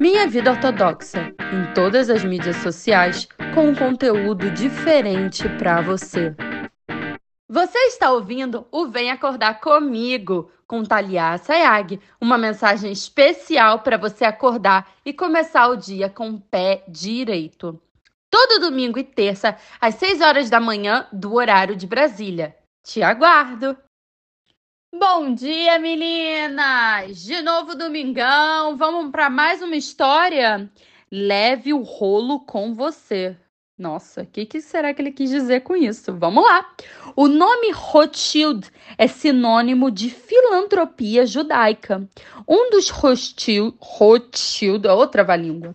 Minha Vida Ortodoxa, em todas as mídias sociais, com um conteúdo diferente para você. Você está ouvindo o Vem Acordar Comigo, com Talia Sayag, uma mensagem especial para você acordar e começar o dia com o pé direito. Todo domingo e terça, às 6 horas da manhã, do horário de Brasília. Te aguardo! Bom dia, meninas! De novo domingão, vamos para mais uma história? Leve o rolo com você. Nossa, o que, que, será que ele quis dizer com isso? Vamos lá! O nome Rothschild é sinônimo de filantropia judaica. Um dos Rothschild, Rothschild é outra língua.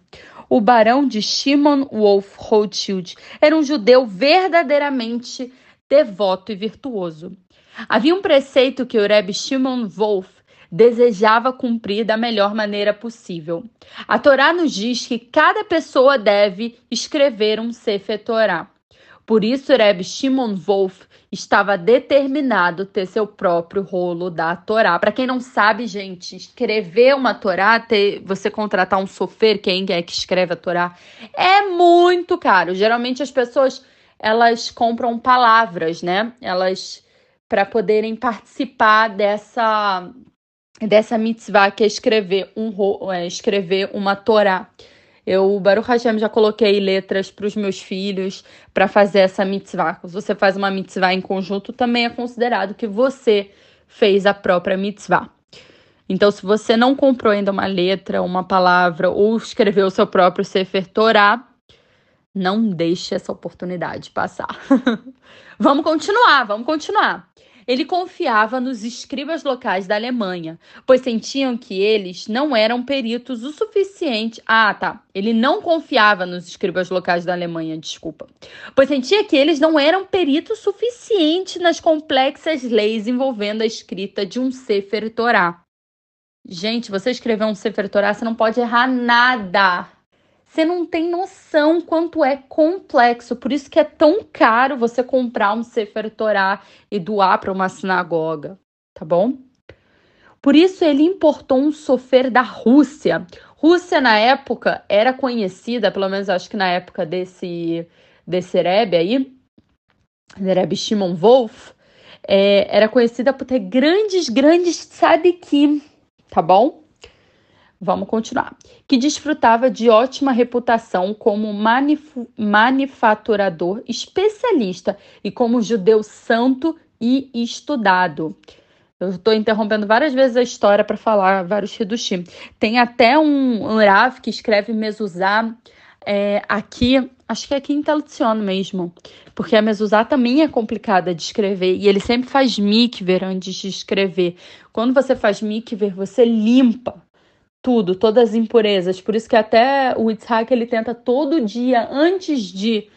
O barão de Shimon Wolf Rothschild era um judeu verdadeiramente devoto e virtuoso. Havia um preceito que o Rebbe Shimon Wolf desejava cumprir da melhor maneira possível. A Torá nos diz que cada pessoa deve escrever um Sefer Torá. Por isso, o Rebbe Shimon Wolf estava determinado ter seu próprio rolo da Torá. Para quem não sabe, gente, escrever uma Torá, ter, você contratar um sofer, quem é que escreve a Torá, é muito caro. Geralmente as pessoas elas compram palavras, né? Elas para poderem participar dessa dessa mitzvah que é escrever um é, escrever uma Torá. Eu, Baruch Hashem, já coloquei letras para os meus filhos para fazer essa mitzvah. Se você faz uma mitzvah em conjunto, também é considerado que você fez a própria mitzvah. Então, se você não comprou ainda uma letra, uma palavra ou escreveu o seu próprio Sefer Torah, não deixe essa oportunidade passar. vamos continuar, vamos continuar. Ele confiava nos escribas locais da Alemanha, pois sentiam que eles não eram peritos o suficiente. Ah, tá. Ele não confiava nos escribas locais da Alemanha, desculpa. Pois sentia que eles não eram peritos suficiente nas complexas leis envolvendo a escrita de um Sefer Torah. Gente, você escrever um Sefer Torah, você não pode errar nada. Você não tem noção quanto é complexo. Por isso que é tão caro você comprar um Sefer Torah e doar para uma sinagoga, tá bom? Por isso ele importou um sofer da Rússia. Rússia na época era conhecida, pelo menos acho que na época desse desse Rebbe aí, Rebbe Shimon Wolf, é, era conhecida por ter grandes, grandes tzadikim, tá bom? Vamos continuar. Que desfrutava de ótima reputação como manufaturador especialista e como judeu santo e estudado. Eu estou interrompendo várias vezes a história para falar vários Hidushim. Tem até um, um Rav que escreve Mezuzá é, aqui, acho que é aqui em Telecion mesmo, porque a Mezuzá também é complicada de escrever e ele sempre faz mikver antes de escrever. Quando você faz mikver, você limpa tudo, todas as impurezas. Por isso que até o Yitzhak ele tenta todo dia, antes de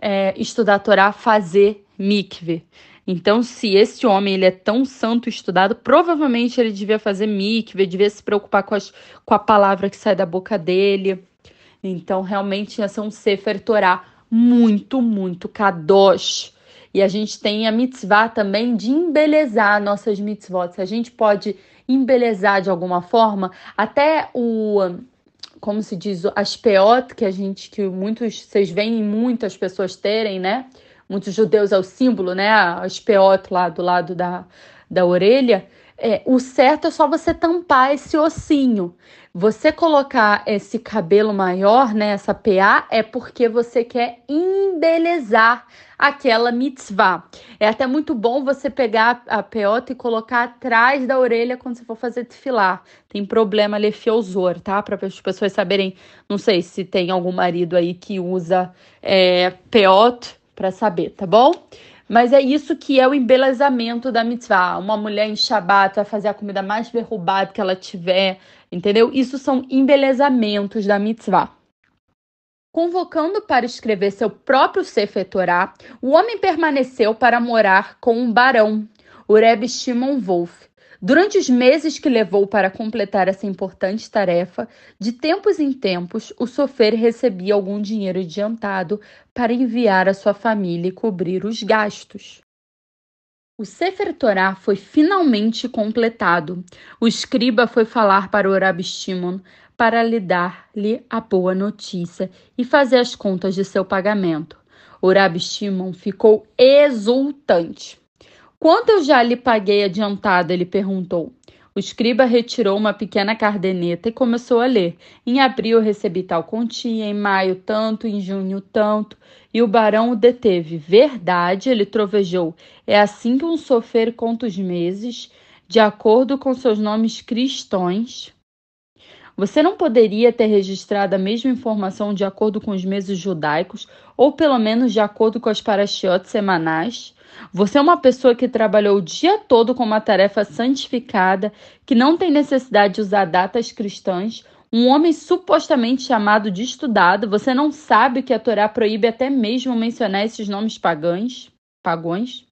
é, estudar a Torá, fazer mikve. Então, se esse homem ele é tão santo estudado, provavelmente ele devia fazer mikve, devia se preocupar com, as, com a palavra que sai da boca dele. Então, realmente ia ser um Sefer Torá muito, muito kadosh. E a gente tem a mitzvah também de embelezar nossas mitzvot. Se a gente pode embelezar de alguma forma, até o como se diz, as peot que a gente que muitos vocês veem muitas pessoas terem, né? Muitos judeus é o símbolo, né? As peot lá do lado da, da orelha. É, o certo é só você tampar esse ossinho. Você colocar esse cabelo maior, né, essa PA, é porque você quer embelezar aquela mitzvah. É até muito bom você pegar a peota e colocar atrás da orelha quando você for fazer desfilar. Tem problema lefiosor, tá? Para as pessoas saberem, não sei se tem algum marido aí que usa é, peot para saber, tá bom? Mas é isso que é o embelezamento da mitzvah. Uma mulher em Shabbat vai fazer a comida mais derrubada que ela tiver, entendeu? Isso são embelezamentos da mitzvah. Convocando para escrever seu próprio Sefer Torah, o homem permaneceu para morar com um barão, o Rebbe Shimon Wolf, Durante os meses que levou para completar essa importante tarefa, de tempos em tempos, o sofer recebia algum dinheiro adiantado para enviar à sua família e cobrir os gastos. O Sefer Torah foi finalmente completado. O escriba foi falar para o Rabi Shimon para lhe dar-lhe a boa notícia e fazer as contas de seu pagamento. O Rabi Shimon ficou exultante. Quanto eu já lhe paguei adiantado? Ele perguntou. O escriba retirou uma pequena cardeneta e começou a ler. Em abril recebi tal quantia, em maio tanto, em junho tanto. E o barão o deteve. Verdade, ele trovejou. É assim que um sofer conta os meses, de acordo com seus nomes cristãos. Você não poderia ter registrado a mesma informação de acordo com os meses judaicos, ou pelo menos de acordo com as parashiot semanais? Você é uma pessoa que trabalhou o dia todo com uma tarefa santificada, que não tem necessidade de usar datas cristãs, um homem supostamente chamado de estudado, você não sabe que a Torá proíbe até mesmo mencionar esses nomes pagãos? Pagões?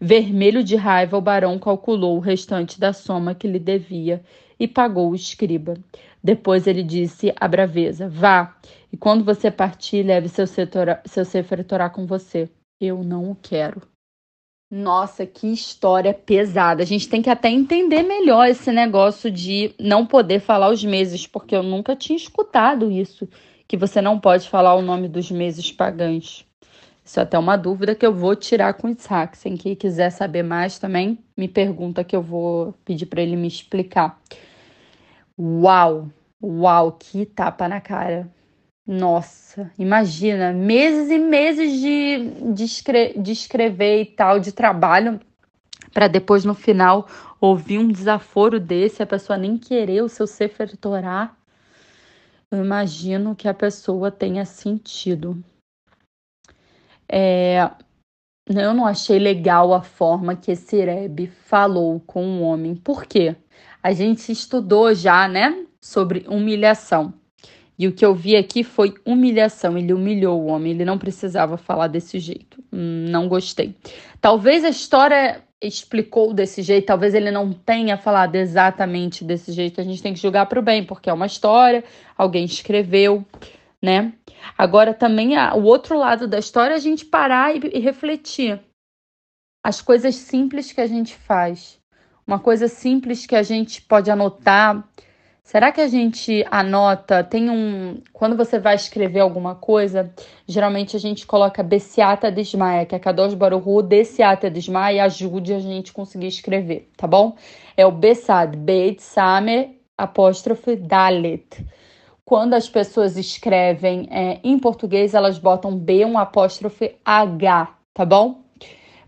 Vermelho de raiva, o barão calculou o restante da soma que lhe devia e pagou o escriba. Depois ele disse à braveza: Vá, e quando você partir, leve seu, setor, seu com você. Eu não o quero. Nossa, que história pesada. A gente tem que até entender melhor esse negócio de não poder falar os meses, porque eu nunca tinha escutado isso, que você não pode falar o nome dos meses pagãos. Isso é até uma dúvida que eu vou tirar com o Isaac. Quem quiser saber mais também, me pergunta que eu vou pedir para ele me explicar. Uau! Uau, que tapa na cara. Nossa, imagina, meses e meses de, de, escre de escrever e tal, de trabalho, para depois no final ouvir um desaforo desse, a pessoa nem querer o seu Sefer. Eu imagino que a pessoa tenha sentido. É, eu não achei legal a forma que esse Rebbe falou com o homem. Por quê? A gente estudou já, né, sobre humilhação. E o que eu vi aqui foi humilhação. Ele humilhou o homem, ele não precisava falar desse jeito. Hum, não gostei. Talvez a história explicou desse jeito, talvez ele não tenha falado exatamente desse jeito. A gente tem que julgar para o bem, porque é uma história, alguém escreveu, né? Agora também o outro lado da história é a gente parar e, e refletir. As coisas simples que a gente faz. Uma coisa simples que a gente pode anotar Será que a gente anota? Tem um. Quando você vai escrever alguma coisa, geralmente a gente coloca Bessiata Desmaia, que é Kadosh Baruhu Desiata Desmaia, ajude a gente conseguir escrever, tá bom? É o Bessad, Beit Samer, apóstrofe Dalet. Quando as pessoas escrevem é, em português, elas botam B, um apóstrofe H, tá bom?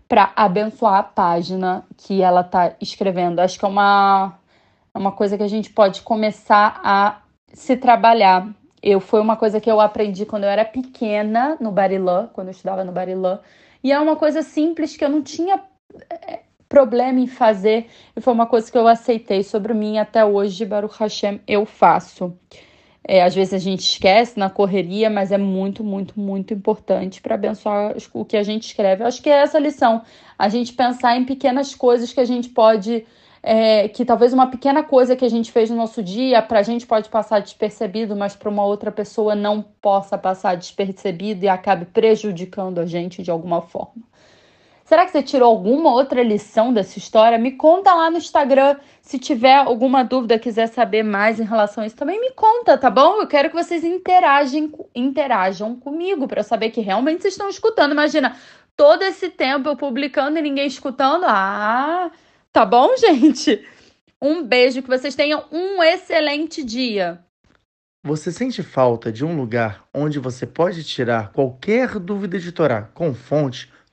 Para abençoar a página que ela tá escrevendo. Acho que é uma é uma coisa que a gente pode começar a se trabalhar. Eu foi uma coisa que eu aprendi quando eu era pequena no Barilã, quando eu estudava no Barilã, e é uma coisa simples que eu não tinha é, problema em fazer, e foi uma coisa que eu aceitei sobre mim até hoje, Baruch Hashem, eu faço. É, às vezes a gente esquece na correria, mas é muito, muito, muito importante para abençoar o que a gente escreve. Eu acho que é essa lição, a gente pensar em pequenas coisas que a gente pode é, que talvez uma pequena coisa que a gente fez no nosso dia, para a gente pode passar despercebido, mas para uma outra pessoa não possa passar despercebido e acabe prejudicando a gente de alguma forma. Será que você tirou alguma outra lição dessa história? Me conta lá no Instagram. Se tiver alguma dúvida, quiser saber mais em relação a isso, também me conta, tá bom? Eu quero que vocês interagem, interajam comigo para saber que realmente vocês estão escutando. Imagina, todo esse tempo eu publicando e ninguém escutando. Ah, Tá bom, gente? Um beijo, que vocês tenham um excelente dia. Você sente falta de um lugar onde você pode tirar qualquer dúvida de Torá com fonte,